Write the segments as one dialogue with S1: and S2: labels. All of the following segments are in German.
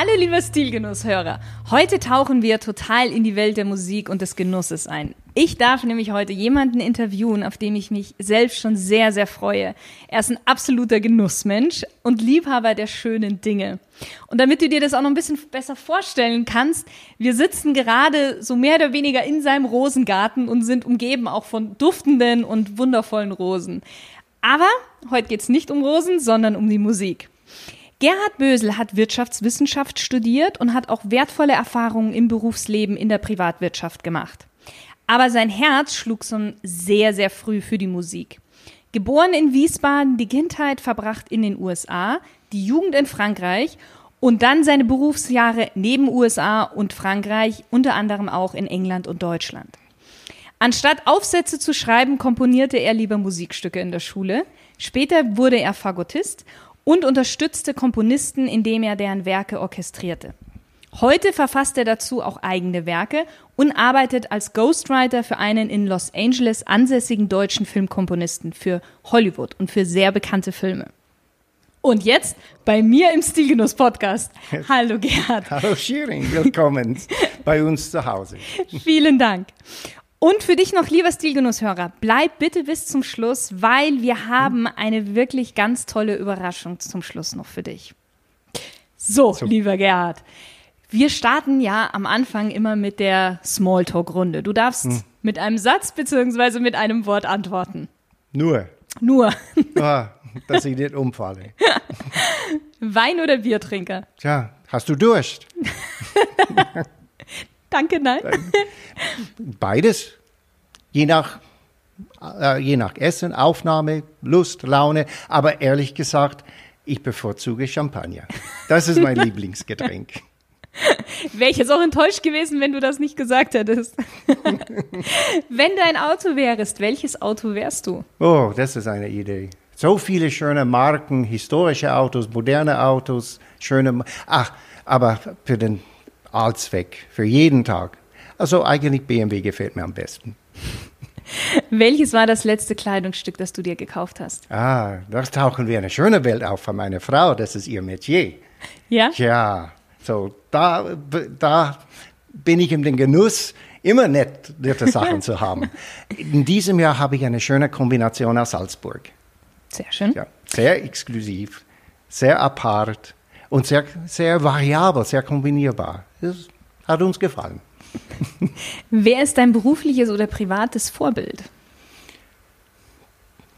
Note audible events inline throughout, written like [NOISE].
S1: Hallo lieber Stilgenusshörer. Heute tauchen wir total in die Welt der Musik und des Genusses ein. Ich darf nämlich heute jemanden interviewen, auf dem ich mich selbst schon sehr, sehr freue. Er ist ein absoluter Genussmensch und Liebhaber der schönen Dinge. Und damit du dir das auch noch ein bisschen besser vorstellen kannst, wir sitzen gerade so mehr oder weniger in seinem Rosengarten und sind umgeben auch von duftenden und wundervollen Rosen. Aber heute geht's nicht um Rosen, sondern um die Musik. Gerhard Bösel hat Wirtschaftswissenschaft studiert und hat auch wertvolle Erfahrungen im Berufsleben in der Privatwirtschaft gemacht. Aber sein Herz schlug schon sehr, sehr früh für die Musik. Geboren in Wiesbaden, die Kindheit verbracht in den USA, die Jugend in Frankreich und dann seine Berufsjahre neben USA und Frankreich, unter anderem auch in England und Deutschland. Anstatt Aufsätze zu schreiben, komponierte er lieber Musikstücke in der Schule. Später wurde er Fagottist und unterstützte Komponisten, indem er deren Werke orchestrierte. Heute verfasst er dazu auch eigene Werke und arbeitet als Ghostwriter für einen in Los Angeles ansässigen deutschen Filmkomponisten für Hollywood und für sehr bekannte Filme. Und jetzt bei mir im Stilgenuss Podcast. Hallo Gerhard.
S2: Hallo Shirin, willkommen [LAUGHS] bei uns zu Hause.
S1: Vielen Dank. Und für dich noch, lieber Stilgenusshörer, bleib bitte bis zum Schluss, weil wir haben eine wirklich ganz tolle Überraschung zum Schluss noch für dich. So, so. lieber Gerhard, wir starten ja am Anfang immer mit der Smalltalk-Runde. Du darfst hm. mit einem Satz beziehungsweise mit einem Wort antworten.
S2: Nur.
S1: Nur. [LAUGHS]
S2: Ah, dass ich nicht umfalle. [LAUGHS]
S1: Wein- oder Biertrinker?
S2: Tja, hast du Durst? [LAUGHS]
S1: Danke, nein.
S2: Beides. Je nach, äh, je nach Essen, Aufnahme, Lust, Laune. Aber ehrlich gesagt, ich bevorzuge Champagner. Das ist mein [LAUGHS] Lieblingsgetränk.
S1: Wäre ich jetzt auch enttäuscht gewesen, wenn du das nicht gesagt hättest. [LAUGHS] wenn du ein Auto wärst, welches Auto wärst du?
S2: Oh, das ist eine Idee. So viele schöne Marken, historische Autos, moderne Autos, schöne. Ach, aber für den Allzweck, für jeden Tag. Also eigentlich BMW gefällt mir am besten. [LAUGHS]
S1: Welches war das letzte Kleidungsstück, das du dir gekauft hast?
S2: Ah, da tauchen wir eine schöne Welt auf von meiner Frau. Das ist ihr Metier.
S1: Ja?
S2: Ja, so da, da bin ich in den Genuss, immer nett, nette Sachen zu haben. [LAUGHS] In diesem Jahr habe ich eine schöne Kombination aus Salzburg.
S1: Sehr schön.
S2: Ja, sehr exklusiv, sehr apart und sehr, sehr variabel, sehr kombinierbar. Das hat uns gefallen. [LAUGHS]
S1: Wer ist dein berufliches oder privates Vorbild?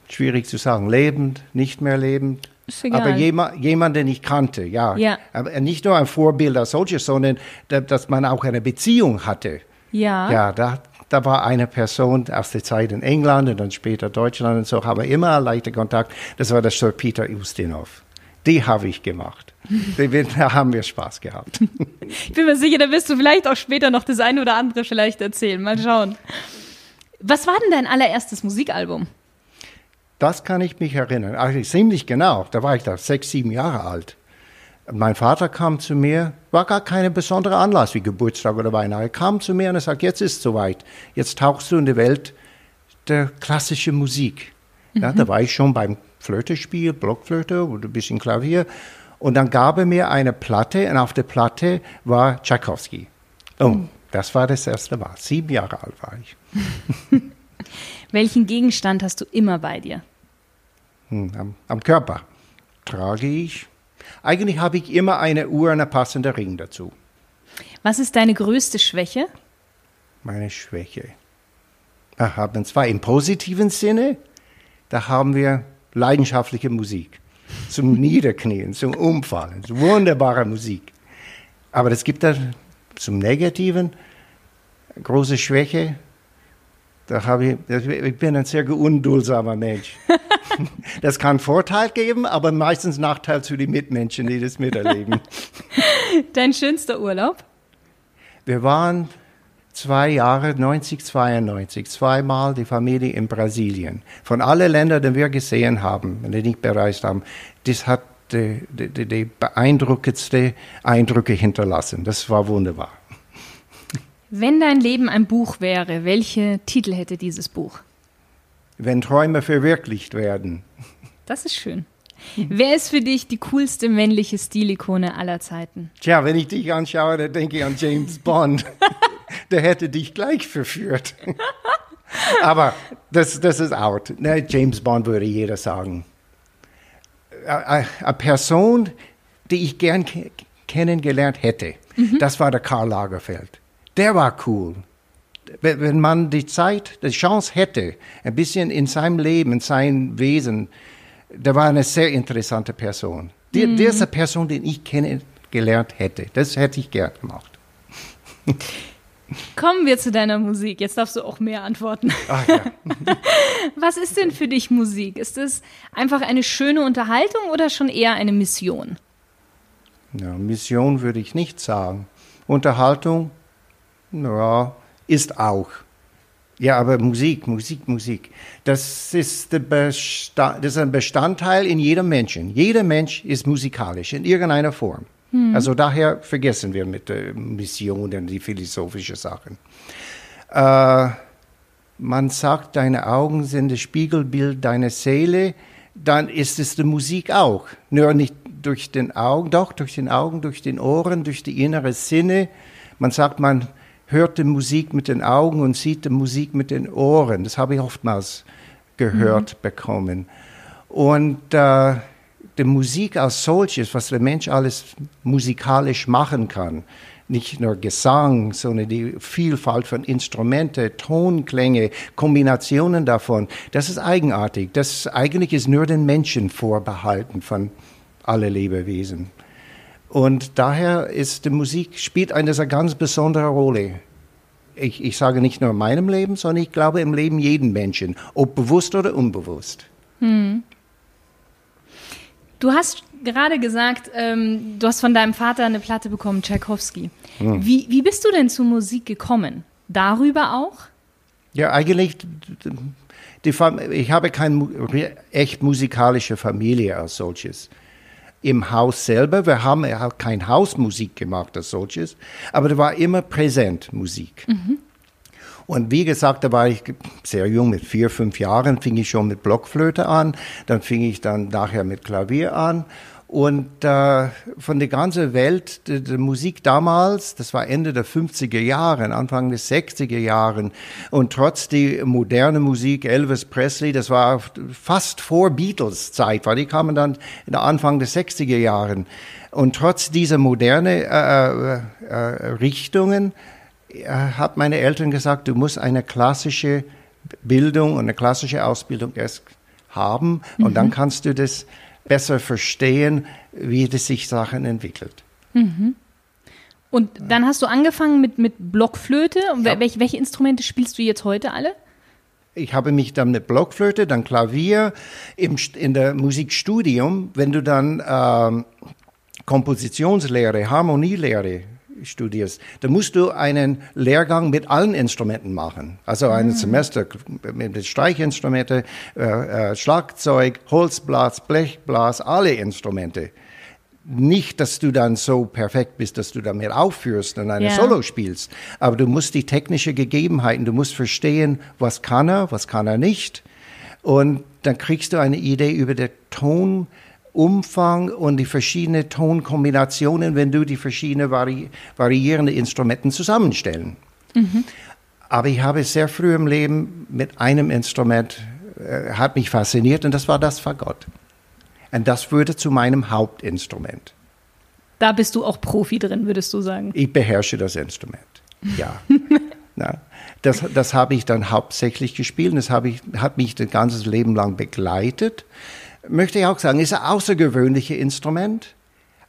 S2: Schwierig zu sagen. Lebend, nicht mehr lebend. Aber jemand, jemand, den ich kannte, ja.
S1: ja.
S2: Aber nicht nur ein Vorbild als solches, sondern dass man auch eine Beziehung hatte.
S1: Ja.
S2: Ja, da, da war eine Person aus der Zeit in England und dann später Deutschland und so, haben wir immer leichter Kontakt. Das war der Sir Peter Ustinov. Die habe ich gemacht. Da haben wir Spaß gehabt.
S1: Ich bin mir sicher, da wirst du vielleicht auch später noch das eine oder andere vielleicht erzählen. Mal schauen. Was war denn dein allererstes Musikalbum?
S2: Das kann ich mich erinnern. Eigentlich ziemlich genau. Da war ich da sechs, sieben Jahre alt. Mein Vater kam zu mir, war gar keine besondere Anlass wie Geburtstag oder Weihnachten. Er kam zu mir und er sagt, jetzt ist es soweit. Jetzt tauchst du in die Welt der klassischen Musik. Ja, mhm. Da war ich schon beim Flötespiel, Blockflöte oder ein bisschen Klavier. Und dann gab er mir eine Platte und auf der Platte war Tchaikovsky. Oh, mhm. das war das erste Mal. Sieben Jahre alt war ich. [LAUGHS]
S1: Welchen Gegenstand hast du immer bei dir?
S2: Hm, am, am, Körper trage ich. Eigentlich habe ich immer eine Uhr und einen passenden Ring dazu.
S1: Was ist deine größte Schwäche?
S2: Meine Schwäche. Wir haben zwei im positiven Sinne. Da haben wir leidenschaftliche Musik. Zum Niederknien, zum Umfallen. Wunderbare Musik. Aber es gibt da zum Negativen große Schwäche. Da habe ich, ich bin ein sehr undulsamer Mensch. [LAUGHS] das kann Vorteil geben, aber meistens Nachteil zu den Mitmenschen, die das miterleben. [LAUGHS]
S1: Dein schönster Urlaub?
S2: Wir waren zwei Jahre, 90, 92, zweimal die Familie in Brasilien. Von allen Ländern, die wir gesehen haben, die nicht bereist haben, das hat die, die, die beeindruckendste Eindrücke hinterlassen. Das war wunderbar.
S1: Wenn dein Leben ein Buch wäre, welche Titel hätte dieses Buch?
S2: Wenn Träume verwirklicht werden.
S1: Das ist schön. Wer ist für dich die coolste männliche Stilikone aller Zeiten?
S2: Tja, wenn ich dich anschaue, dann denke ich an James Bond. [LAUGHS] Der hätte dich gleich verführt. [LAUGHS] Aber das, das ist out. Ne, James Bond würde jeder sagen. Eine Person, die ich gern kennengelernt hätte, mhm. das war der Karl Lagerfeld der war cool. Wenn man die Zeit, die Chance hätte, ein bisschen in seinem Leben, in seinem Wesen, der war eine sehr interessante Person. Die, mhm. Diese Person, den ich kennengelernt hätte, das hätte ich gern gemacht. [LAUGHS]
S1: Kommen wir zu deiner Musik. Jetzt darfst du auch mehr antworten. Ach, ja. [LAUGHS] Was ist denn für dich Musik? Ist es einfach eine schöne Unterhaltung oder schon eher eine Mission?
S2: Ja, Mission würde ich nicht sagen. Unterhaltung ja, ist auch. Ja, aber Musik, Musik, Musik, das ist, das ist ein Bestandteil in jedem Menschen. Jeder Mensch ist musikalisch in irgendeiner Form. Hm. Also daher vergessen wir mit der Mission und die philosophischen Sachen. Äh, man sagt, deine Augen sind das Spiegelbild deiner Seele, dann ist es die Musik auch. Nur nicht durch den Augen, doch durch den Augen, durch den Ohren, durch die innere Sinne. Man sagt, man hört die Musik mit den Augen und sieht die Musik mit den Ohren. Das habe ich oftmals gehört mhm. bekommen. Und äh, die Musik als solches, was der Mensch alles musikalisch machen kann, nicht nur Gesang, sondern die Vielfalt von Instrumente, Tonklänge, Kombinationen davon, das ist eigenartig. Das eigentlich ist nur den Menschen vorbehalten von alle Lebewesen. Und daher ist die Musik spielt eine ganz besondere Rolle. Ich, ich sage nicht nur in meinem Leben, sondern ich glaube im Leben jeden Menschen, ob bewusst oder unbewusst. Hm.
S1: Du hast gerade gesagt, ähm, du hast von deinem Vater eine Platte bekommen, Tchaikovsky. Hm. Wie, wie bist du denn zur Musik gekommen? Darüber auch?
S2: Ja, eigentlich, die, ich habe keine echt musikalische Familie als solches im Haus selber. Wir haben ja kein Hausmusik gemacht als solches, aber da war immer präsent Musik. Mhm. Und wie gesagt, da war ich sehr jung, mit vier, fünf Jahren fing ich schon mit Blockflöte an, dann fing ich dann nachher mit Klavier an und äh, von der ganzen Welt, die, die, Musik damals, das war Ende der 50er Jahre, Anfang der 60er Jahren. Und trotz die moderne Musik, Elvis Presley, das war fast vor Beatles Zeit, weil die kamen dann in der Anfang der 60er Jahren. Und trotz dieser moderne äh, äh, äh, Richtungen hat meine Eltern gesagt, du musst eine klassische Bildung und eine klassische Ausbildung erst haben und mhm. dann kannst du das besser verstehen, wie das sich Sachen entwickelt. Mhm.
S1: Und dann hast du angefangen mit, mit Blockflöte. Ja. Welche, welche Instrumente spielst du jetzt heute alle?
S2: Ich habe mich dann mit Blockflöte, dann Klavier, im, in der Musikstudium, wenn du dann ähm, Kompositionslehre, Harmonielehre studierst, dann musst du einen Lehrgang mit allen Instrumenten machen. Also ein mhm. Semester mit Streichinstrumente, äh, äh, Schlagzeug, Holzblas, Blechblas, alle Instrumente. Nicht, dass du dann so perfekt bist, dass du damit aufführst und eine yeah. Solo spielst, aber du musst die technische Gegebenheiten, du musst verstehen, was kann er, was kann er nicht. Und dann kriegst du eine Idee über den Ton, Umfang und die verschiedenen Tonkombinationen, wenn du die verschiedenen vari variierenden Instrumente zusammenstellen. Mhm. Aber ich habe sehr früh im Leben mit einem Instrument, äh, hat mich fasziniert und das war das Fagott. Und das wurde zu meinem Hauptinstrument.
S1: Da bist du auch Profi drin, würdest du sagen?
S2: Ich beherrsche das Instrument, ja. [LAUGHS] Na, das, das habe ich dann hauptsächlich gespielt und das habe ich, hat mich das ganze Leben lang begleitet möchte ich auch sagen, ist ein außergewöhnliches Instrument,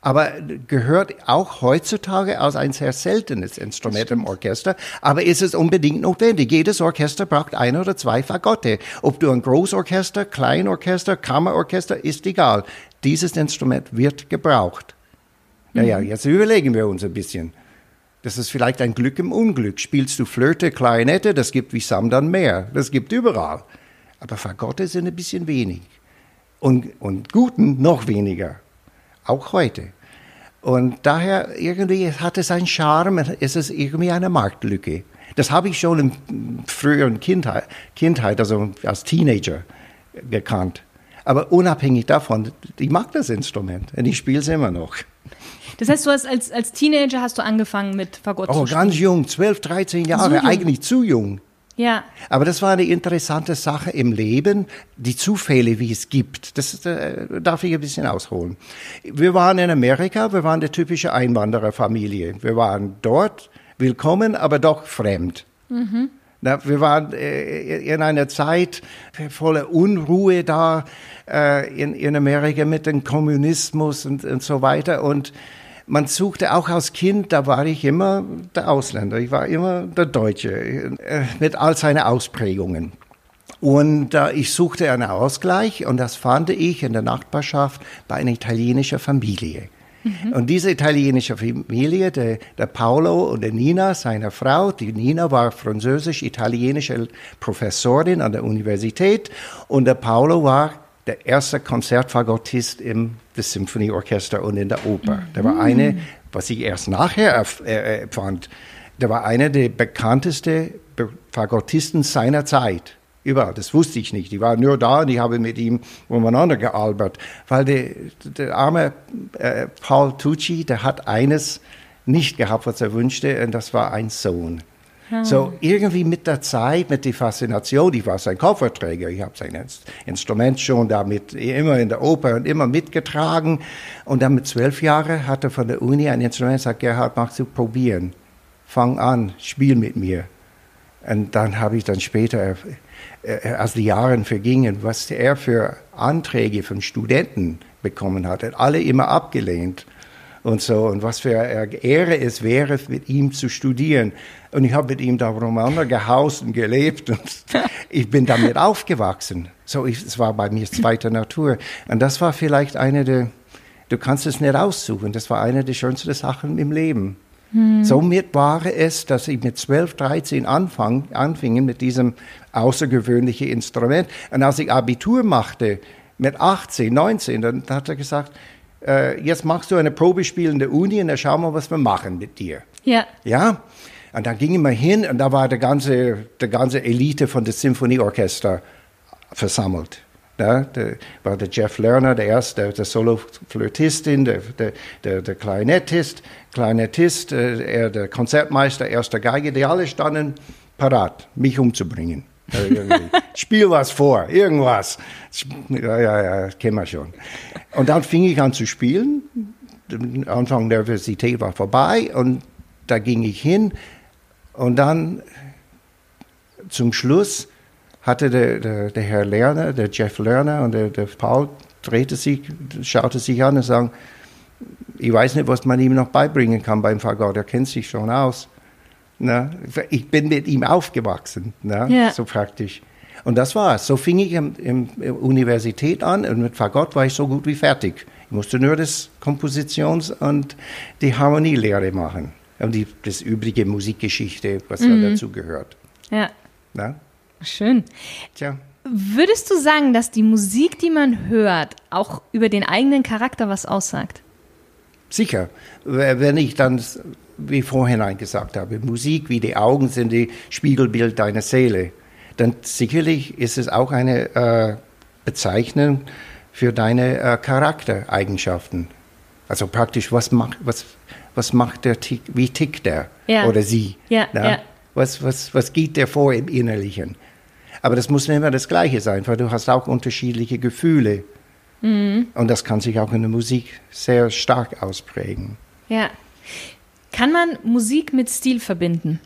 S2: aber gehört auch heutzutage als ein sehr seltenes Instrument im Orchester. Aber ist es unbedingt notwendig? Jedes Orchester braucht ein oder zwei Fagotte. Ob du ein Großorchester, Kleinorchester, Kammerorchester, ist egal. Dieses Instrument wird gebraucht. Naja, mhm. jetzt überlegen wir uns ein bisschen. Das ist vielleicht ein Glück im Unglück. Spielst du Flöte, Klarinette, das gibt wie Sam dann mehr. Das gibt überall. Aber Fagotte sind ein bisschen wenig. Und, und Guten noch weniger. Auch heute. Und daher irgendwie hat es einen Charme, es ist irgendwie eine Marktlücke. Das habe ich schon in früheren Kindheit, Kindheit, also als Teenager gekannt. Aber unabhängig davon, ich mag das Instrument und ich spiele es immer noch.
S1: Das heißt, du hast als, als Teenager hast du angefangen mit Fagott
S2: oh, zu spielen? Oh, ganz jung, 12, 13 Jahre, so eigentlich zu jung.
S1: Ja.
S2: Aber das war eine interessante Sache im Leben, die Zufälle, wie es gibt. Das äh, darf ich ein bisschen ausholen. Wir waren in Amerika, wir waren eine typische Einwandererfamilie. Wir waren dort willkommen, aber doch fremd. Mhm. Na, wir waren äh, in einer Zeit voller Unruhe da äh, in, in Amerika mit dem Kommunismus und, und so weiter. Und man suchte auch als Kind, da war ich immer der Ausländer, ich war immer der Deutsche, äh, mit all seinen Ausprägungen. Und äh, ich suchte einen Ausgleich und das fand ich in der Nachbarschaft bei einer italienischen Familie. Mhm. Und diese italienische Familie, der, der Paolo und der Nina, seine Frau, die Nina war französisch-italienische Professorin an der Universität und der Paolo war der erste Konzertfagottist im das Symphonieorchester und in der Oper. Der war eine, was ich erst nachher erfand, der war einer der bekanntesten Fagottisten seiner Zeit. Überall, das wusste ich nicht. Ich war nur da und ich habe mit ihm umeinander gealbert. Weil der, der arme äh, Paul Tucci, der hat eines nicht gehabt, was er wünschte, und das war ein Sohn. So irgendwie mit der Zeit, mit der Faszination, ich war sein Kofferträger, ich habe sein Instrument schon damit immer in der Oper und immer mitgetragen. Und dann mit zwölf Jahren hat er von der Uni ein Instrument gesagt, Gerhard, magst du probieren? Fang an, spiel mit mir. Und dann habe ich dann später, äh, äh, als die Jahre vergingen, was er für Anträge von Studenten bekommen hat, hat alle immer abgelehnt und so und was für eine Ehre es wäre, mit ihm zu studieren. Und ich habe mit ihm da rumeinander gehaust und gelebt und [LAUGHS] ich bin damit aufgewachsen. So, ich, es war bei mir zweite Natur. Und das war vielleicht eine der, du kannst es nicht aussuchen, das war eine der schönsten Sachen im Leben. Hm. Somit war es, dass ich mit 12, 13 anfang, anfing mit diesem außergewöhnlichen Instrument. Und als ich Abitur machte, mit 18, 19, dann hat er gesagt, äh, jetzt machst du eine Probespiel in der Uni und dann schauen wir, was wir machen mit dir.
S1: Ja.
S2: Ja? Und dann ging ich mal hin und da war die ganze, die ganze Elite von dem Symphonieorchester versammelt. Ja, da war der Jeff Lerner, der erste, der, der Solo-Flötistin, der, der, der, der Klarinettist, Klarinettist, äh, er, der Konzertmeister, erster Geige, die alle standen parat, mich umzubringen. [LAUGHS] Spiel was vor, irgendwas. Ja, ja, ja, kennen wir schon. Und dann fing ich an zu spielen. Der Anfang der Universität war vorbei und da ging ich hin. Und dann zum Schluss hatte der, der, der Herr Lerner, der Jeff Lerner und der, der Paul drehte sich, schaute sich an und sagte, ich weiß nicht, was man ihm noch beibringen kann beim Fagott, er kennt sich schon aus. Ne? Ich bin mit ihm aufgewachsen, ne? Ja. so praktisch. Und das war's. So fing ich in, in, in Universität an und mit Fagott war ich so gut wie fertig. Ich musste nur das Kompositions- und die Harmonielehre machen. Und die, das übrige Musikgeschichte, was mhm. dazu gehört.
S1: Ja. Na? Schön. Tja. Würdest du sagen, dass die Musik, die man hört, auch über den eigenen Charakter was aussagt?
S2: Sicher. Wenn ich dann wie vorhin gesagt habe, Musik wie die Augen sind die Spiegelbild deiner Seele, dann sicherlich ist es auch eine äh, Bezeichnung für deine äh, Charaktereigenschaften. Also praktisch, was macht, was, was macht der, Tick, wie tickt der ja. oder sie?
S1: Ja, ja.
S2: Was, was, was geht der vor im Innerlichen? Aber das muss nicht immer das Gleiche sein, weil du hast auch unterschiedliche Gefühle. Mhm. Und das kann sich auch in der Musik sehr stark ausprägen.
S1: Ja. Kann man Musik mit Stil verbinden?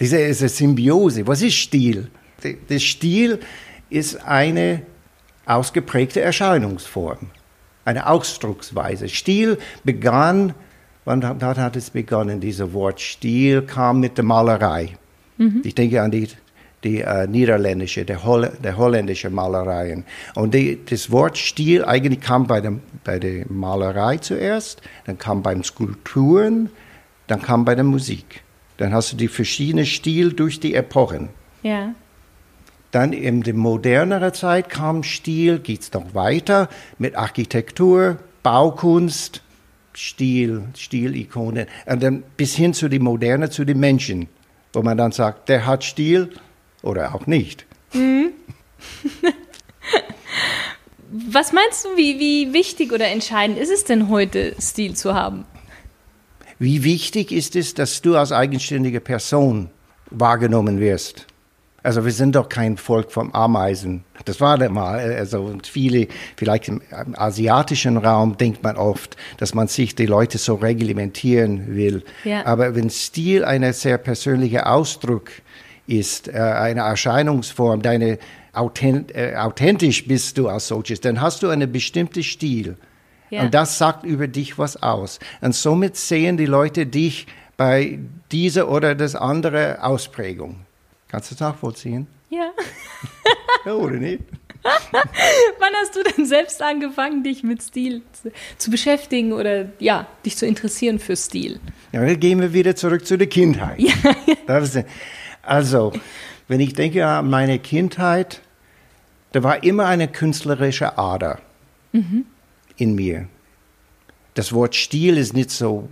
S2: Diese ist eine Symbiose. Was ist Stil? Der Stil ist eine ausgeprägte Erscheinungsform. eine Ausdrucksweise. Stil begann, wann wann hat es begonnen, dieses Wort Stil kam mit der Malerei. Mhm. Ich denke an die, die äh, niederländische, der, Holl der holländische Malereien. Und die, das Wort Stil eigentlich kam bei, dem, bei der Malerei zuerst, dann kam beim Skulpturen, dann kam bei der Musik. Dann hast du die verschiedenen Stil durch die Epochen.
S1: Ja.
S2: Dann in der moderneren Zeit kam Stil, geht es noch weiter mit Architektur, Baukunst, Stil, Stilikone, und dann bis hin zu die Moderne, zu den Menschen, wo man dann sagt, der hat Stil oder auch nicht. Mhm.
S1: Was meinst du, wie, wie wichtig oder entscheidend ist es denn heute, Stil zu haben?
S2: Wie wichtig ist es, dass du als eigenständige Person wahrgenommen wirst? Also wir sind doch kein Volk vom Ameisen. Das war der mal. Also viele, vielleicht im asiatischen Raum denkt man oft, dass man sich die Leute so reglementieren will. Ja. Aber wenn Stil ein sehr persönlicher Ausdruck ist, äh, eine Erscheinungsform, deine authent, äh, authentisch bist du als solches, dann hast du einen bestimmten Stil. Ja. Und das sagt über dich was aus. Und somit sehen die Leute dich bei dieser oder das andere Ausprägung. Kannst du das nachvollziehen?
S1: Ja. [LAUGHS]
S2: ja oder nicht? [LAUGHS]
S1: Wann hast du denn selbst angefangen, dich mit Stil zu, zu, beschäftigen oder ja, dich zu interessieren für Stil?
S2: Ja, dann gehen wir wieder zurück zu der Kindheit. Ja. [LAUGHS] also, wenn ich denke an meine Kindheit, da war immer eine künstlerische Ader. Mhm in mir. Das Wort Stil ist nicht so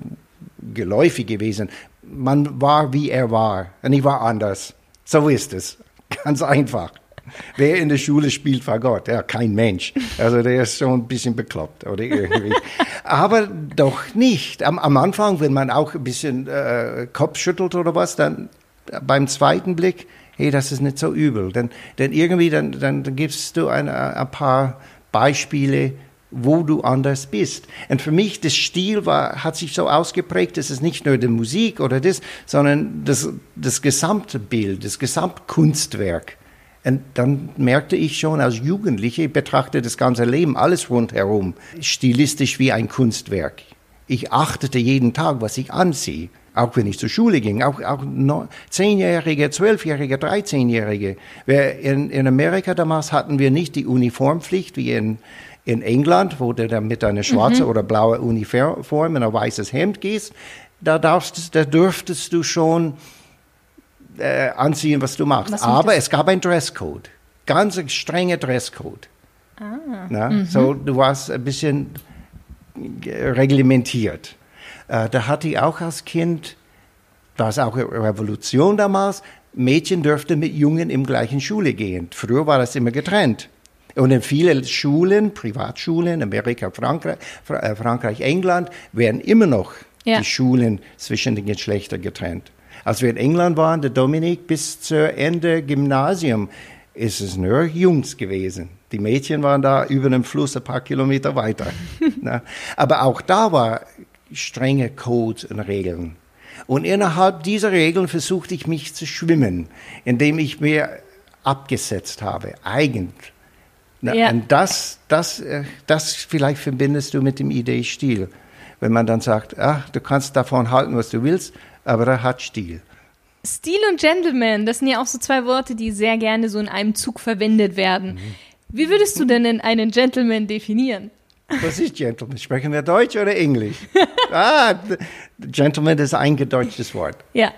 S2: geläufig gewesen. Man war, wie er war. Und ich war anders. So ist es. Ganz einfach. Wer in der Schule spielt, war Gott. Ja, kein Mensch. Also der ist schon ein bisschen bekloppt oder irgendwie. Aber doch nicht. Am, am Anfang, wenn man auch ein bisschen äh, Kopf schüttelt oder was, dann beim zweiten Blick, hey, das ist nicht so übel. Denn, denn irgendwie, dann, dann, dann gibst du ein, ein paar Beispiele, wo du anders bist. Und für mich, das Stil war, hat sich so ausgeprägt, dass es nicht nur die Musik oder das, sondern das, das gesamte Bild, das Gesamtkunstwerk. Und dann merkte ich schon als Jugendliche, ich betrachte das ganze Leben, alles rundherum, stilistisch wie ein Kunstwerk. Ich achtete jeden Tag, was ich anziehe. Auch wenn ich zur Schule ging, auch, auch Zehnjährige, Zwölfjährige, Dreizehnjährige. In, in Amerika damals hatten wir nicht die Uniformpflicht wie in, in England, wo du dann mit einer schwarzen mhm. oder blauen Uniform in ein weißes Hemd gehst, da, darfst, da dürftest du schon äh, anziehen, was du machst. Was Aber es gab einen Dresscode, ganz strenger Dresscode. Ah. Na, mhm. So, du warst ein bisschen reglementiert. Äh, da hatte ich auch als Kind, war es auch eine Revolution damals, Mädchen dürften mit Jungen im gleichen Schule gehen. Früher war das immer getrennt. Und in vielen Schulen, Privatschulen, Amerika, Frankreich, äh, Frankreich England, werden immer noch ja. die Schulen zwischen den Geschlechtern getrennt. Als wir in England waren, der Dominik, bis zur Ende Gymnasium, ist es nur Jungs gewesen. Die Mädchen waren da über dem Fluss ein paar Kilometer weiter. [LAUGHS] Aber auch da war strenge Codes und Regeln. Und innerhalb dieser Regeln versuchte ich mich zu schwimmen, indem ich mir abgesetzt habe, eigentlich na, ja. Und das, das, äh, das vielleicht verbindest du mit dem Idee Stil. Wenn man dann sagt, ach, du kannst davon halten, was du willst, aber er hat Stil.
S1: Stil und Gentleman, das sind ja auch so zwei Worte, die sehr gerne so in einem Zug verwendet werden. Mhm. Wie würdest du denn einen Gentleman definieren?
S2: Was ist Gentleman? Sprechen wir Deutsch oder Englisch? [LAUGHS] ah, Gentleman ist ein gedeutschtes Wort.
S1: Ja.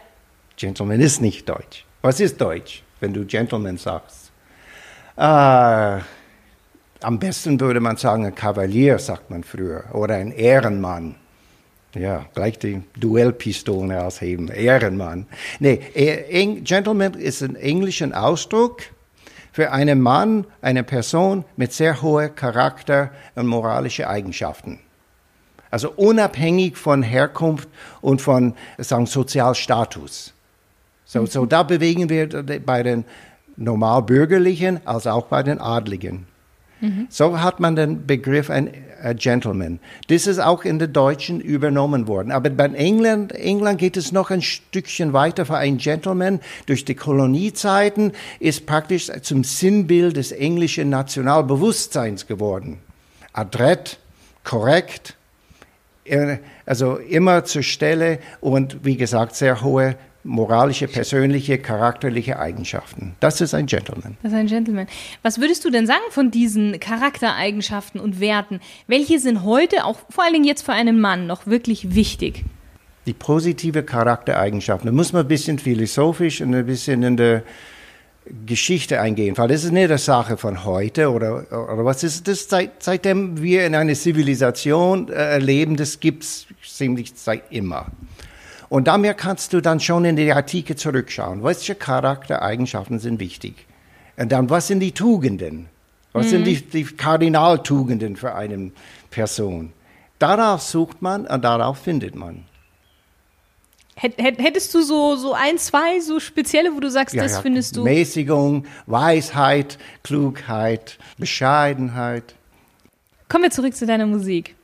S2: Gentleman ist nicht Deutsch. Was ist Deutsch, wenn du Gentleman sagst? Ah, am besten würde man sagen, ein Kavalier, sagt man früher, oder ein Ehrenmann. Ja, gleich die Duellpistole ausheben. Ehrenmann. Nee, Gentleman ist ein englischer Ausdruck für einen Mann, eine Person mit sehr hohem Charakter und moralischen Eigenschaften. Also unabhängig von Herkunft und von sagen, Sozialstatus. So, mhm. so da bewegen wir bei den Normalbürgerlichen als auch bei den Adligen. Mhm. So hat man den Begriff ein Gentleman. Das ist auch in der Deutschen übernommen worden. Aber bei England, England geht es noch ein Stückchen weiter für ein Gentleman. Durch die Koloniezeiten ist praktisch zum Sinnbild des englischen Nationalbewusstseins geworden. Adrett, korrekt, äh, also immer zur Stelle und wie gesagt, sehr hohe moralische, persönliche, charakterliche Eigenschaften. Das ist ein Gentleman.
S1: Das ist ein Gentleman. Was würdest du denn sagen von diesen Charaktereigenschaften und Werten? Welche sind heute, auch vor allen Dingen jetzt für einen Mann, noch wirklich wichtig?
S2: Die positive Charaktereigenschaften. Da muss man ein bisschen philosophisch und ein bisschen in der Geschichte eingehen, weil das ist nicht eine Sache von heute oder, oder was ist das, seit, seitdem wir in einer Zivilisation äh, leben, das gibt es ziemlich seit immer. Und damit kannst du dann schon in die Artikel zurückschauen. Welche Charaktereigenschaften sind wichtig? Und dann, was sind die Tugenden? Was mhm. sind die, die Kardinaltugenden für eine Person? Darauf sucht man und darauf findet man.
S1: Hättest du so, so ein, zwei so spezielle, wo du sagst, ja, das ja, findest du?
S2: Mäßigung, Weisheit, Klugheit, Bescheidenheit.
S1: Kommen wir zurück zu deiner Musik.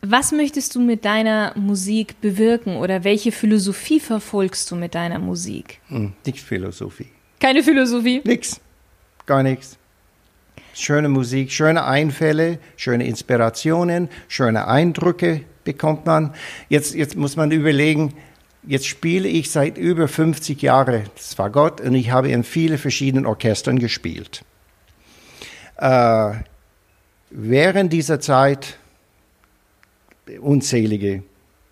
S1: Was möchtest du mit deiner Musik bewirken oder welche Philosophie verfolgst du mit deiner Musik?
S2: Hm, nicht Philosophie.
S1: Keine Philosophie?
S2: Nix. Gar nichts. Schöne Musik, schöne Einfälle, schöne Inspirationen, schöne Eindrücke bekommt man. Jetzt, jetzt muss man überlegen, jetzt spiele ich seit über 50 Jahren das war Gott und ich habe in vielen verschiedenen Orchestern gespielt. Äh, während dieser Zeit unzählige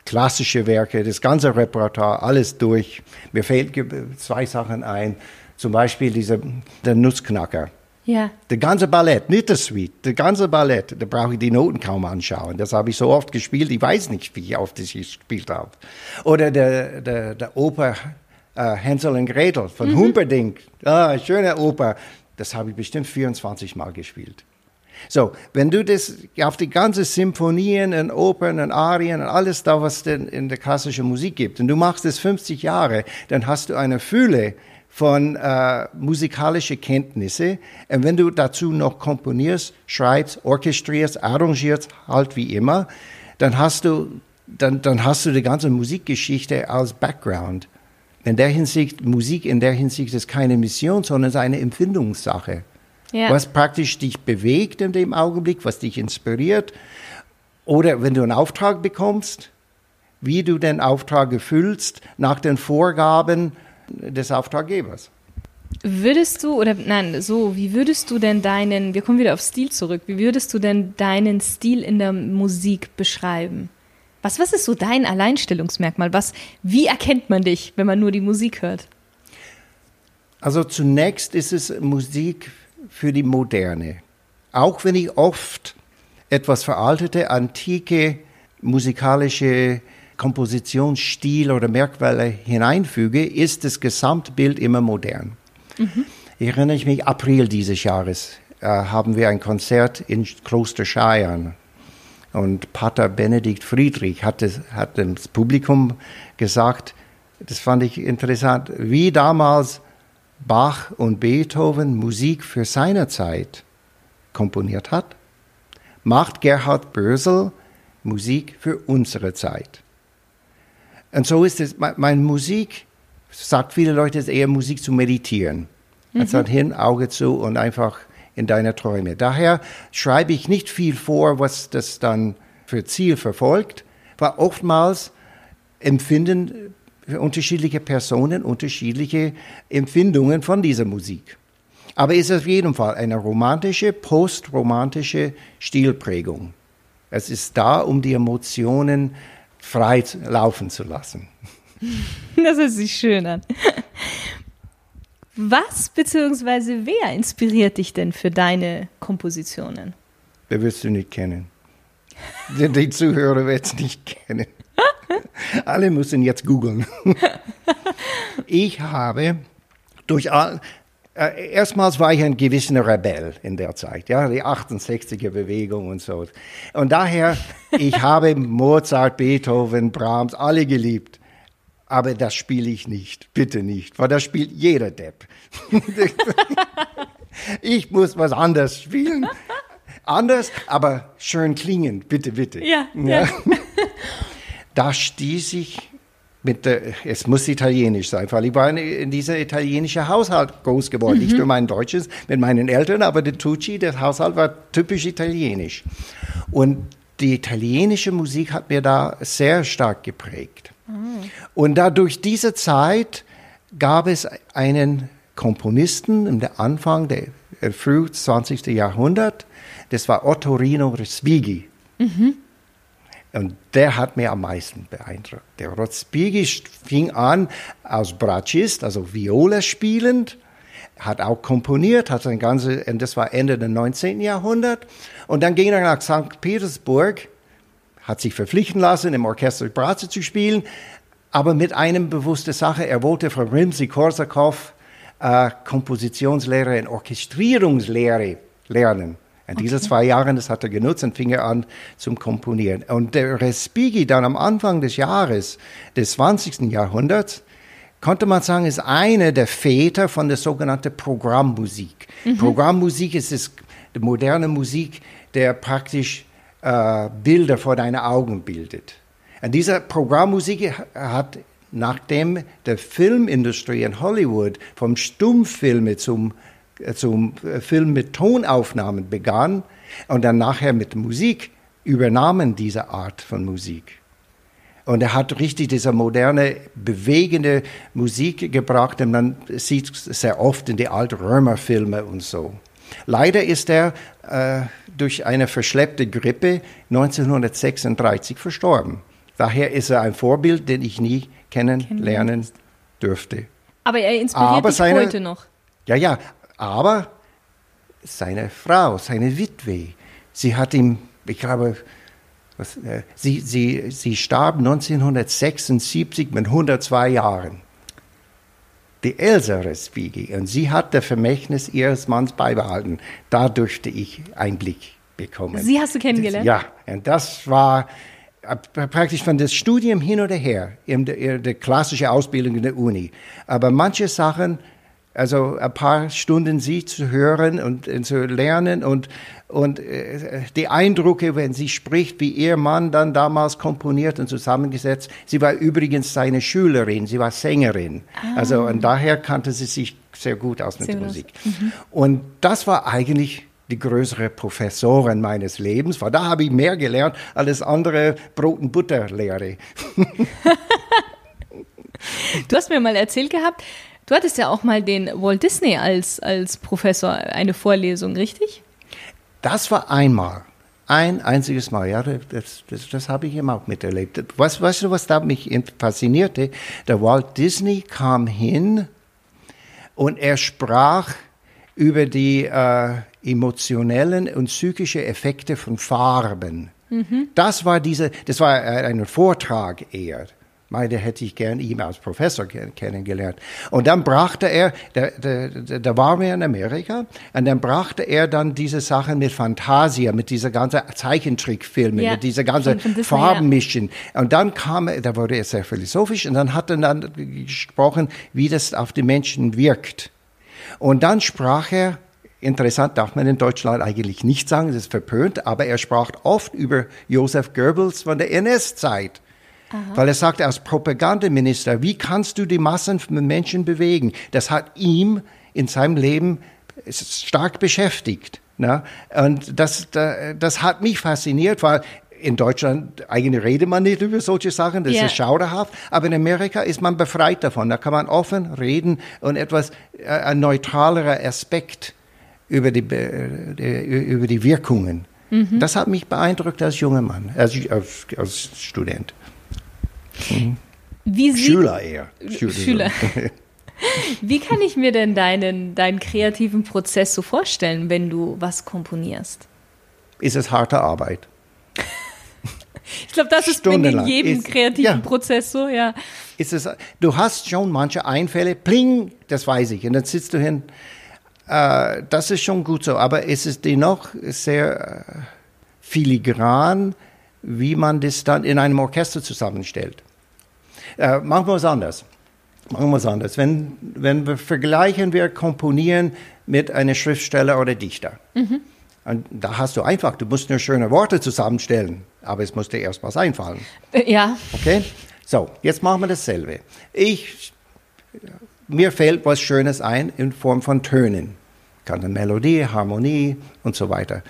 S2: klassische Werke, das ganze Repertoire, alles durch. Mir fällt zwei Sachen ein. Zum Beispiel dieser, der Nussknacker.
S1: Ja.
S2: Der ganze Ballett, nicht das Suite, der ganze Ballett, da brauche ich die Noten kaum anschauen. Das habe ich so oft gespielt, ich weiß nicht, wie oft ich gespielt habe. Oder der, der, der Oper äh, Hänsel und Gretel von mhm. Humperdinck. Ah, schöne Oper. Das habe ich bestimmt 24 Mal gespielt. So, wenn du das auf die ganze Symphonien und Opern und Arien und alles da, was denn in der klassischen Musik gibt, und du machst das 50 Jahre, dann hast du eine Fülle von äh, musikalischen Kenntnisse. Und wenn du dazu noch komponierst, schreibst, orchestrierst, arrangierst, halt wie immer, dann hast du, dann, dann hast du die ganze Musikgeschichte als Background. In der Hinsicht, Musik in der Hinsicht ist keine Mission, sondern ist eine Empfindungssache ja. was praktisch dich bewegt in dem Augenblick, was dich inspiriert. Oder wenn du einen Auftrag bekommst, wie du den Auftrag erfüllst nach den Vorgaben des Auftraggebers.
S1: Würdest du, oder nein, so, wie würdest du denn deinen, wir kommen wieder auf Stil zurück, wie würdest du denn deinen Stil in der Musik beschreiben? Was, was ist so dein Alleinstellungsmerkmal? Was, wie erkennt man dich, wenn man nur die Musik hört?
S2: Also zunächst ist es Musik für die Moderne. Auch wenn ich oft etwas veraltete, antike musikalische Kompositionsstil oder Merkmale hineinfüge, ist das Gesamtbild immer modern. Mhm. Ich erinnere mich, April dieses Jahres äh, haben wir ein Konzert in Kloster Scheiern. Und Pater Benedikt Friedrich hat, das, hat dem Publikum gesagt, das fand ich interessant, wie damals Bach und Beethoven Musik für seine Zeit komponiert hat, macht Gerhard Bösel Musik für unsere Zeit. Und so ist es, meine Musik, sagt viele Leute, ist eher Musik zu meditieren. Mhm. Also hin, Auge zu und einfach in deine Träume. Daher schreibe ich nicht viel vor, was das dann für Ziel verfolgt, weil oftmals empfinden unterschiedliche Personen unterschiedliche Empfindungen von dieser Musik. Aber es ist auf jeden Fall eine romantische, postromantische Stilprägung. Es ist da, um die Emotionen frei laufen zu lassen. [LAUGHS]
S1: Das hört sich schön an. Was bzw. wer inspiriert dich denn für deine Kompositionen?
S2: Wer wirst du nicht kennen? Die Zuhörer werden es nicht kennen. [LAUGHS] Alle müssen jetzt googeln. [LAUGHS] ich habe durch all, äh, erstmals war ich ein gewisser Rebell in der Zeit, ja, die 68er Bewegung und so. Und daher, [LAUGHS] ich habe Mozart, Beethoven, Brahms, alle geliebt. Aber das spiele ich nicht, bitte nicht, weil das spielt jeder Depp. ich muss was anderes spielen. Anders, aber schön klingend, bitte, bitte.
S1: Ja, ja. ja
S2: da stieß ich mit der, es muss italienisch sein, weil ich war in, in dieser italienischen Haushalt groß geworden. Mhm. Nicht nur mein Deutsches mit meinen Eltern, aber der Tucci, der Haushalt war typisch italienisch. Und die italienische Musik hat mir da sehr stark geprägt. Und da durch diese Zeit gab es einen Komponisten im Anfang der äh, früh 20. Jahrhundert, das war Otto Rino Respighi. Mhm. Und der hat mir am meisten beeindruckt. Der Respighi fing an als Bratschist, also Viola spielend, hat auch komponiert, hat ein ganze, das war Ende des 19. Jahrhunderts. Und dann ging er nach St. Petersburg, hat sich verpflichten lassen, im Orchester Bratze zu spielen, aber mit einem bewussten Sache. Er wollte von Rimsky-Korsakow äh, Kompositionslehre und Orchestrierungslehre lernen. In okay. diesen zwei Jahren, das hat er genutzt und fing er an zum Komponieren. Und der Respighi dann am Anfang des Jahres des 20. Jahrhunderts, konnte man sagen, ist einer der Väter von der sogenannten Programmmusik. Mhm. Programmmusik ist das, die moderne Musik, der praktisch äh, Bilder vor deinen Augen bildet. Und diese Programmmusik hat nachdem der Filmindustrie in Hollywood vom Stummfilme zum, zum äh, Film mit Tonaufnahmen begann und dann nachher mit Musik, übernahmen diese Art von Musik. Und er hat richtig diese moderne, bewegende Musik gebracht, und man sieht sehr oft in die Alt-Römer-Filme und so. Leider ist er äh, durch eine verschleppte Grippe 1936 verstorben. Daher ist er ein Vorbild, den ich nie kennenlernen dürfte.
S1: Aber er inspiriert aber dich seine, heute noch.
S2: Ja, ja, aber seine Frau, seine Witwe, sie hat ihm, ich glaube, was, äh, sie, sie, sie starb 1976 mit 102 Jahren. Die Elsa Respighi. Und sie hat das Vermächtnis ihres Manns beibehalten. Da durfte ich Einblick bekommen.
S1: Sie hast du kennengelernt?
S2: Ja, und das war praktisch von das Studium hin oder her, in der, der klassische Ausbildung in der Uni. Aber manche Sachen, also ein paar Stunden sie zu hören und, und zu lernen und, und äh, die Eindrücke, wenn sie spricht, wie ihr Mann dann damals komponiert und zusammengesetzt. Sie war übrigens seine Schülerin, sie war Sängerin. Ah. Also und daher kannte sie sich sehr gut aus mit Musik. Mhm. Und das war eigentlich die größere Professorin meines Lebens, weil da habe ich mehr gelernt als andere Brot- und Butterlehre. [LAUGHS]
S1: du hast mir mal erzählt gehabt, du hattest ja auch mal den Walt Disney als, als Professor eine Vorlesung, richtig?
S2: Das war einmal. Ein einziges Mal, ja, das, das, das habe ich eben auch miterlebt. Was, weißt du, was da mich faszinierte? Der Walt Disney kam hin und er sprach über die äh, emotionellen und psychischen Effekte von Farben. Mhm. Das war diese, das war ein Vortrag eher. Meine hätte ich gern ihn als Professor kennengelernt. Und dann brachte er, da, da, da waren wir in Amerika, und dann brachte er dann diese Sachen mit Fantasia, mit dieser ganzen Zeichentrickfilme, ja, mit dieser ganzen Farbenmischen. Ja. Und dann kam er, da wurde er sehr philosophisch, und dann hat er dann gesprochen, wie das auf die Menschen wirkt. Und dann sprach er Interessant darf man in Deutschland eigentlich nicht sagen, das ist verpönt, aber er sprach oft über Josef Goebbels von der NS-Zeit. Weil er sagte, als Propagandaminister, wie kannst du die Massen von Menschen bewegen? Das hat ihm in seinem Leben stark beschäftigt. Ne? Und das, das hat mich fasziniert, weil in Deutschland eigentlich redet man nicht über solche Sachen, das yeah. ist schauderhaft, aber in Amerika ist man befreit davon. Da kann man offen reden und etwas, äh, ein neutralerer Aspekt über die, über die Wirkungen. Mhm. Das hat mich beeindruckt als junger Mann, als, als, als Student.
S1: Mhm.
S2: Schüler eher.
S1: Schüler. Schüler. [LAUGHS] Wie kann ich mir denn deinen, deinen kreativen Prozess so vorstellen, wenn du was komponierst?
S2: Ist es harte Arbeit.
S1: ich glaube, das ist in jedem ist, kreativen ja. Prozess so, ja.
S2: Ist es, du hast schon manche Einfälle, pling, das weiß ich. Und dann sitzt du hin, äh, das ist schon gut so, aber es ist dennoch sehr äh, filigran, wie man das dann in einem Orchester zusammenstellt. Äh, machen wir es anders. Machen wir es anders. Wenn, wenn wir vergleichen, wir komponieren mit einem Schriftsteller oder Dichter. Mhm. Und da hast du einfach, du musst nur schöne Worte zusammenstellen, aber es muss dir erst was einfallen.
S1: Äh, ja.
S2: Okay? So, jetzt machen wir dasselbe. Ich mir fällt was Schönes ein in Form von Tönen. Kann eine Melodie, Harmonie und so weiter.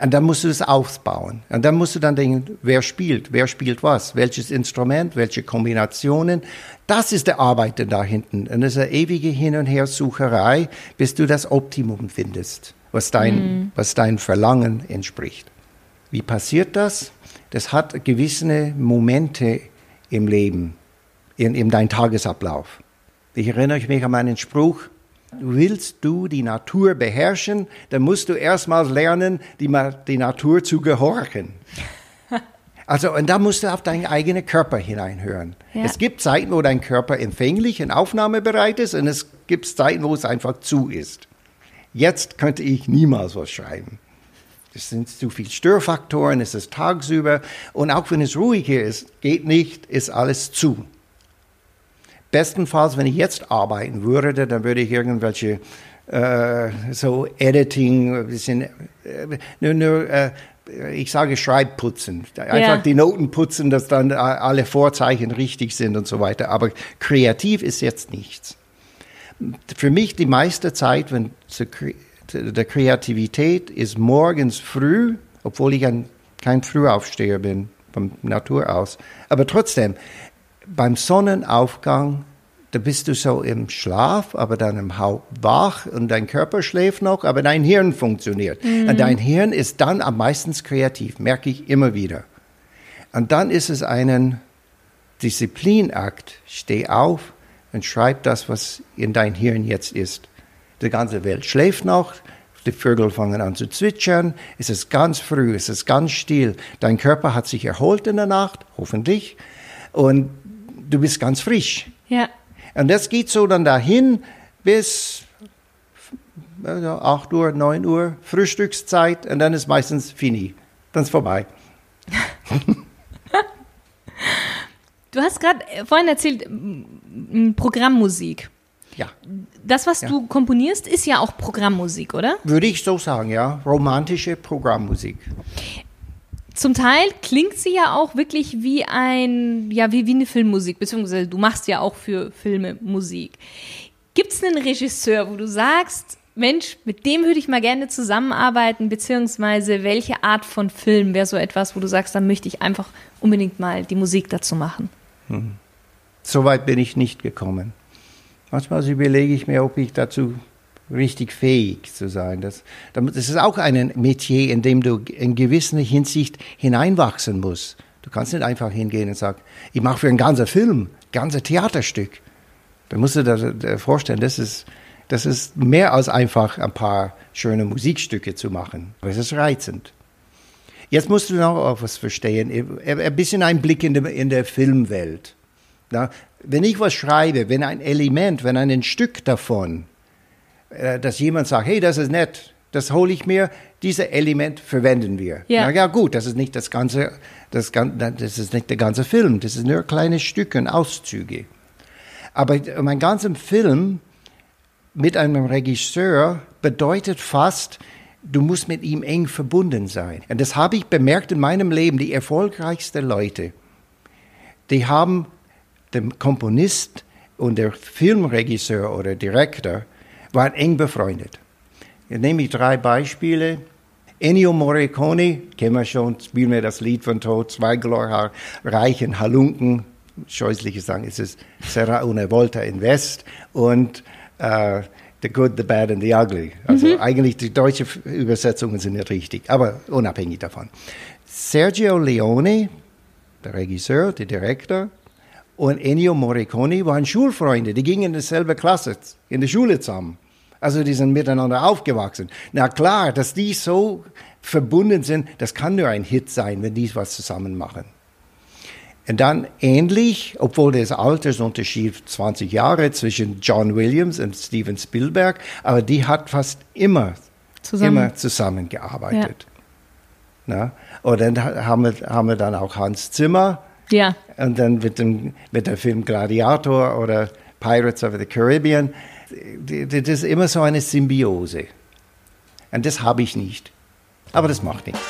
S2: Und dann musst du das aufbauen. Und dann musst du dann denken, wer spielt, wer spielt was, welches Instrument, welche Kombinationen. Das ist der Arbeit da hinten. Und das ist eine ewige Hin- und Hersucherei, bis du das Optimum findest, was dein, mhm. was dein Verlangen entspricht. Wie passiert das? Das hat gewisse Momente im Leben, in, in deinem Tagesablauf. Ich erinnere mich an meinen Spruch, Willst du die Natur beherrschen, dann musst du erstmal lernen, die, die Natur zu gehorchen. [LAUGHS] Also, und da musst du auf deinen eigenen Körper hineinhören. Ja. Es gibt Zeiten, wo dein Körper empfänglich und aufnahmebereit ist, und es gibt Zeiten, wo es einfach zu ist. Jetzt könnte ich niemals was schreiben. Es sind zu viele Störfaktoren, es ist tagsüber, und auch wenn es ruhig ist, geht nicht, ist alles zu. Bestenfalls, wenn ich jetzt arbeiten würde, dann würde ich irgendwelche äh, so Editing, bisschen, äh, nur, nur äh, ich sage Schreibputzen, einfach ja. die Noten putzen, dass dann alle Vorzeichen richtig sind und so weiter. Aber kreativ ist jetzt nichts. Für mich die meiste Zeit, wenn der Kreativität ist morgens früh, obwohl ich ein, kein Frühaufsteher bin von Natur aus, aber trotzdem beim Sonnenaufgang, da bist du so im Schlaf, aber dann im Haupt wach und dein Körper schläft noch, aber dein Hirn funktioniert. Mhm. Und dein Hirn ist dann am meisten kreativ, merke ich immer wieder. Und dann ist es ein Disziplinakt. Steh auf und schreib das, was in dein Hirn jetzt ist. Die ganze Welt schläft noch, die Vögel fangen an zu zwitschern, es ist ganz früh, es ist ganz still. Dein Körper hat sich erholt in der Nacht, hoffentlich, und du bist ganz frisch.
S1: Ja.
S2: Und das geht so dann dahin bis also 8 Uhr, 9 Uhr, Frühstückszeit und dann ist meistens fini. Dann ist vorbei. [LAUGHS]
S1: du hast gerade vorhin erzählt, Programmmusik.
S2: Ja.
S1: Das, was ja. du komponierst, ist ja auch Programmmusik, oder?
S2: Würde ich so sagen, ja. Romantische Programmmusik.
S1: Zum Teil klingt sie ja auch wirklich wie ein, ja, wie, wie eine Filmmusik, beziehungsweise du machst ja auch für Filme Musik. Gibt es einen Regisseur, wo du sagst, Mensch, mit dem würde ich mal gerne zusammenarbeiten, beziehungsweise welche Art von Film wäre so etwas, wo du sagst, da möchte ich einfach unbedingt mal die Musik dazu machen? Hm.
S2: So weit bin ich nicht gekommen. Manchmal überlege ich mir, ob ich dazu richtig fähig zu sein. Das, das ist auch ein Metier, in dem du in gewisser Hinsicht hineinwachsen musst. Du kannst nicht einfach hingehen und sagen, ich mache für einen ganzen Film, ein ganzes Theaterstück. Da musst du dir vorstellen, das ist, das ist mehr als einfach ein paar schöne Musikstücke zu machen. Es ist reizend. Jetzt musst du noch was verstehen, ein bisschen ein Blick in, der, in der Filmwelt. Na, wenn ich was schreibe, wenn ein Element, wenn ein Stück davon äh, dass jemand sagt, hey, das ist nett, das hole ich mir, dieses Element verwenden wir. Ja. Na ja, gut, das ist nicht das ganze, das, das ist nicht der ganze Film, das ist nur kleine Stücke und Auszüge. Aber mein ganzer Film mit einem Regisseur bedeutet fast, du musst mit ihm eng verbunden sein. Und das habe ich bemerkt in meinem Leben. Die erfolgreichsten Leute, die haben den Komponist und der Filmregisseur oder Direktor waren eng befreundet. Jetzt nehme ich drei Beispiele. Ennio Morricone, kennen wir schon, spielen wir das Lied von Tod, zwei glorreichen Halunken, scheußliche sagen, ist es Serra una Volta in West und uh, The Good, The Bad and The Ugly. Also mhm. eigentlich die deutschen Übersetzungen sind nicht richtig, aber unabhängig davon. Sergio Leone, der Regisseur, der Direktor, und Ennio Morricone waren Schulfreunde, die gingen in dieselbe Klasse, in der Schule zusammen. Also die sind miteinander aufgewachsen. Na klar, dass die so verbunden sind, das kann nur ein Hit sein, wenn die was zusammen machen. Und dann ähnlich, obwohl das Altersunterschied 20 Jahre zwischen John Williams und Steven Spielberg, aber die hat fast immer, Zusammen. immer zusammengearbeitet. Ja. Na? Und dann haben wir, haben wir dann auch Hans Zimmer,
S1: ja.
S2: Und dann mit dem, mit dem Film Gladiator oder Pirates of the Caribbean. Das ist immer so eine Symbiose. Und das habe ich nicht. Aber das macht nichts.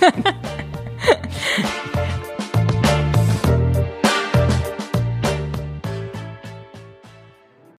S2: [LAUGHS]